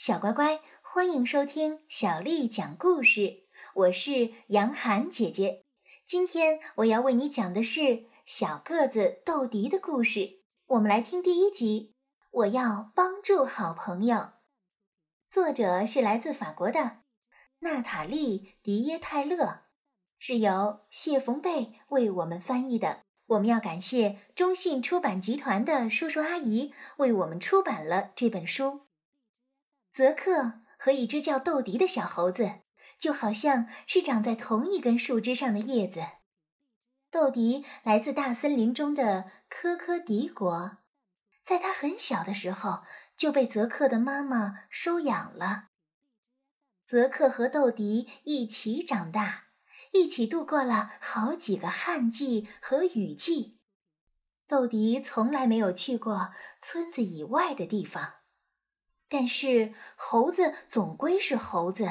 小乖乖，欢迎收听小丽讲故事。我是杨涵姐姐。今天我要为你讲的是小个子豆迪的故事。我们来听第一集。我要帮助好朋友。作者是来自法国的娜塔莉·迪耶泰勒，是由谢冯贝为我们翻译的。我们要感谢中信出版集团的叔叔阿姨为我们出版了这本书。泽克和一只叫豆迪的小猴子，就好像是长在同一根树枝上的叶子。豆迪来自大森林中的科科迪国，在他很小的时候就被泽克的妈妈收养了。泽克和豆迪一起长大，一起度过了好几个旱季和雨季。豆迪从来没有去过村子以外的地方。但是猴子总归是猴子。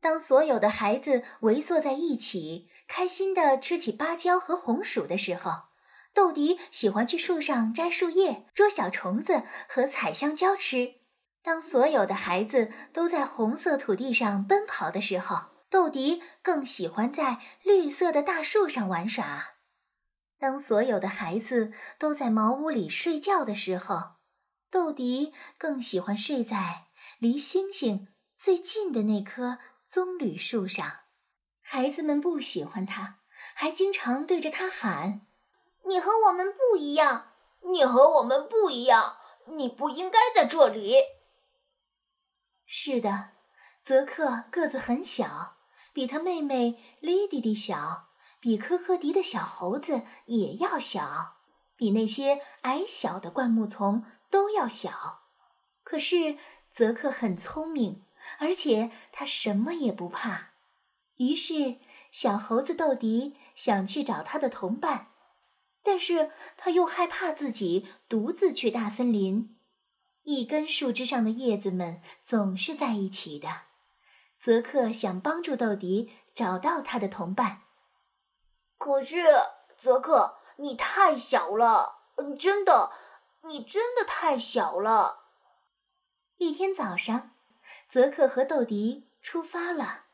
当所有的孩子围坐在一起，开心地吃起芭蕉和红薯的时候，豆迪喜欢去树上摘树叶、捉小虫子和采香蕉吃。当所有的孩子都在红色土地上奔跑的时候，豆迪更喜欢在绿色的大树上玩耍。当所有的孩子都在茅屋里睡觉的时候，豆迪更喜欢睡在离星星最近的那棵棕榈树上。孩子们不喜欢他，还经常对着他喊：“你和我们不一样，你和我们不一样，你不应该在这里。”是的，泽克个子很小，比他妹妹莉迪迪小，比科科迪的小猴子也要小，比那些矮小的灌木丛。都要小，可是泽克很聪明，而且他什么也不怕。于是，小猴子豆迪想去找他的同伴，但是他又害怕自己独自去大森林。一根树枝上的叶子们总是在一起的。泽克想帮助豆迪找到他的同伴，可是泽克，你太小了，嗯，真的。你真的太小了。一天早上，泽克和豆迪出发了。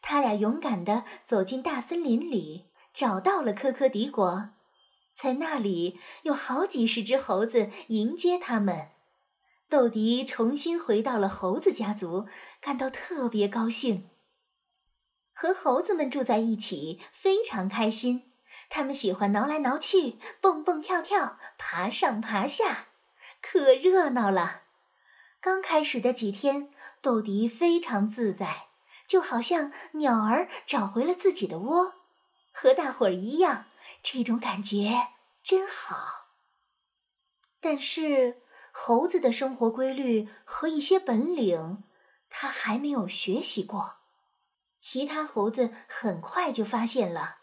他俩勇敢地走进大森林里，找到了科科迪国。在那里，有好几十只猴子迎接他们。豆迪重新回到了猴子家族，感到特别高兴。和猴子们住在一起，非常开心。他们喜欢挠来挠去，蹦蹦跳跳，爬上爬下，可热闹了。刚开始的几天，豆迪非常自在，就好像鸟儿找回了自己的窝，和大伙儿一样。这种感觉真好。但是，猴子的生活规律和一些本领，他还没有学习过。其他猴子很快就发现了。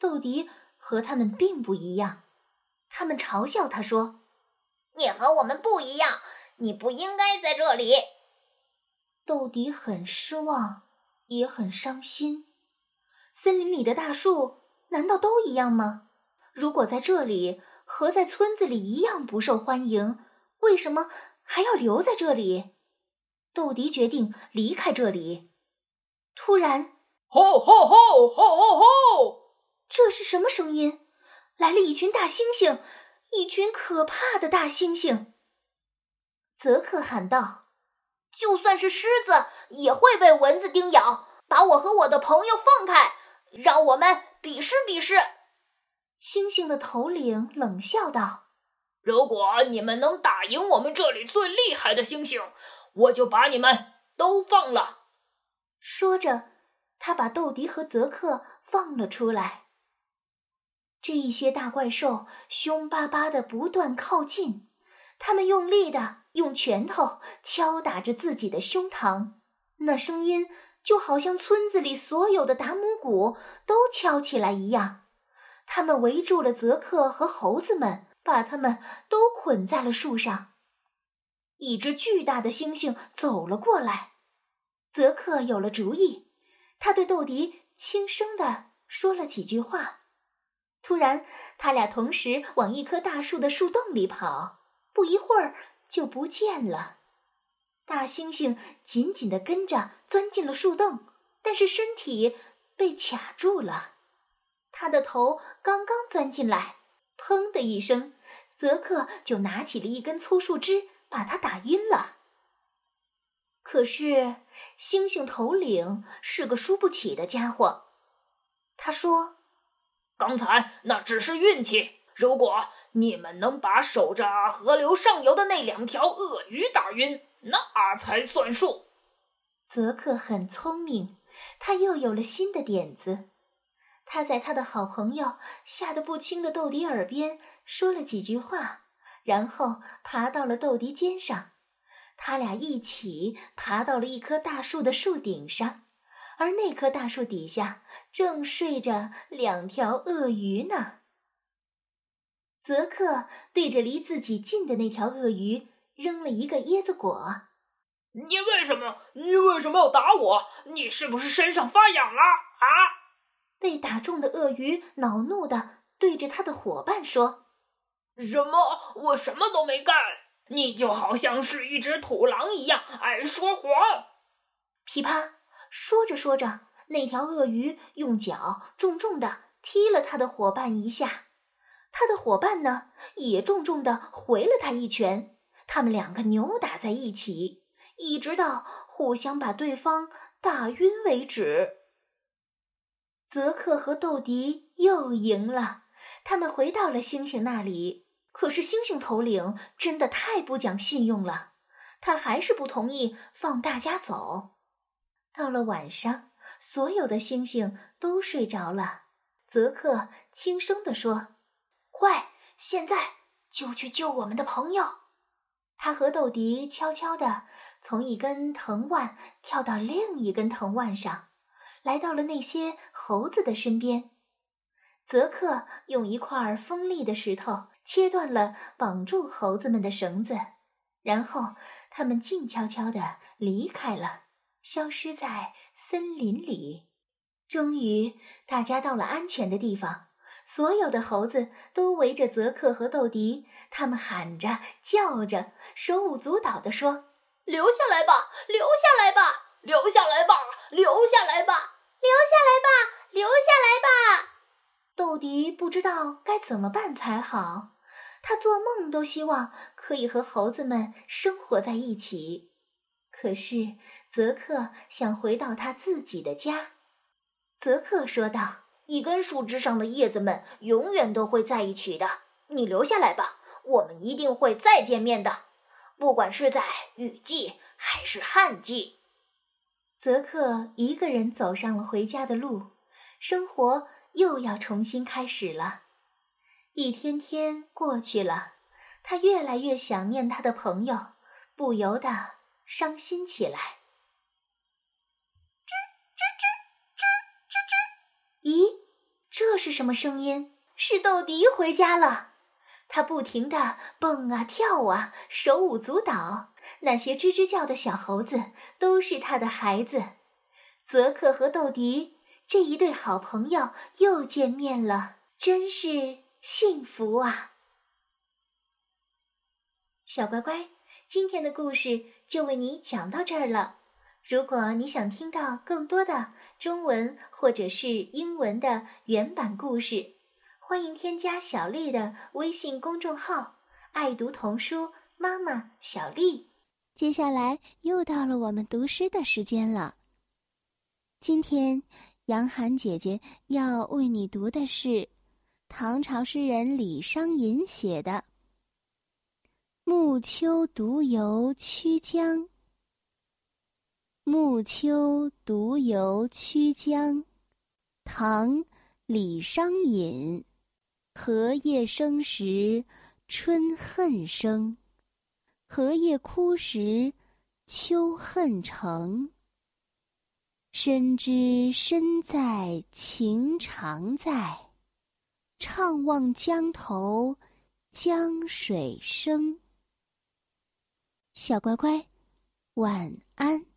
豆迪和他们并不一样，他们嘲笑他说：“你和我们不一样，你不应该在这里。”豆迪很失望，也很伤心。森林里的大树难道都一样吗？如果在这里和在村子里一样不受欢迎，为什么还要留在这里？豆迪决定离开这里。突然，吼吼吼吼吼吼！这是什么声音？来了一群大猩猩，一群可怕的大猩猩。泽克喊道：“就算是狮子，也会被蚊子叮咬。把我和我的朋友放开，让我们比试比试。”猩猩的头领冷笑道：“如果你们能打赢我们这里最厉害的猩猩，我就把你们都放了。”说着，他把豆迪和泽克放了出来。这一些大怪兽凶巴巴的不断靠近，他们用力的用拳头敲打着自己的胸膛，那声音就好像村子里所有的达姆鼓都敲起来一样。他们围住了泽克和猴子们，把他们都捆在了树上。一只巨大的猩猩走了过来，泽克有了主意，他对豆迪轻声的说了几句话。突然，他俩同时往一棵大树的树洞里跑，不一会儿就不见了。大猩猩紧紧地跟着，钻进了树洞，但是身体被卡住了。他的头刚刚钻进来，砰的一声，泽克就拿起了一根粗树枝，把他打晕了。可是，猩猩头领是个输不起的家伙。他说：“刚才那只是运气。如果你们能把守着河流上游的那两条鳄鱼打晕，那才算数。”泽克很聪明，他又有了新的点子。他在他的好朋友吓得不轻的豆迪耳边说了几句话，然后爬到了豆迪肩上。他俩一起爬到了一棵大树的树顶上，而那棵大树底下正睡着两条鳄鱼呢。泽克对着离自己近的那条鳄鱼扔了一个椰子果。“你为什么？你为什么要打我？你是不是身上发痒了？”啊！被打中的鳄鱼恼怒的对着他的伙伴说：“什么？我什么都没干。”你就好像是一只土狼一样爱说谎。噼啪，说着说着，那条鳄鱼用脚重重的踢了他的伙伴一下，他的伙伴呢也重重的回了他一拳。他们两个扭打在一起，一直到互相把对方打晕为止。泽克和豆迪又赢了，他们回到了星星那里。可是猩猩头领真的太不讲信用了，他还是不同意放大家走。到了晚上，所有的星星都睡着了。泽克轻声地说：“快，现在就去救我们的朋友。”他和豆迪悄悄地从一根藤蔓跳到另一根藤蔓上，来到了那些猴子的身边。泽克用一块锋利的石头。切断了绑住猴子们的绳子，然后他们静悄悄地离开了，消失在森林里。终于，大家到了安全的地方。所有的猴子都围着泽克和豆迪，他们喊着、叫着，手舞足蹈地说：“留下来吧，留下来吧，留下来吧，留下来吧，留下来吧，留下来吧。”豆迪不知道该怎么办才好。他做梦都希望可以和猴子们生活在一起，可是泽克想回到他自己的家。泽克说道：“一根树枝上的叶子们永远都会在一起的。你留下来吧，我们一定会再见面的，不管是在雨季还是旱季。”泽克一个人走上了回家的路，生活又要重新开始了。一天天过去了，他越来越想念他的朋友，不由得伤心起来。咦，这是什么声音？是豆迪回家了。他不停地蹦啊跳啊，手舞足蹈。那些吱吱叫的小猴子都是他的孩子。泽克和豆迪这一对好朋友又见面了，真是。幸福啊，小乖乖，今天的故事就为你讲到这儿了。如果你想听到更多的中文或者是英文的原版故事，欢迎添加小丽的微信公众号“爱读童书妈妈小丽”。接下来又到了我们读诗的时间了。今天，杨涵姐姐要为你读的是。唐朝诗人李商隐写的《暮秋独游曲江》。暮秋独游曲江，唐·李商隐。荷叶生时春恨生，荷叶枯时秋恨成。深知身在情长在。怅望江头，江水声。小乖乖，晚安。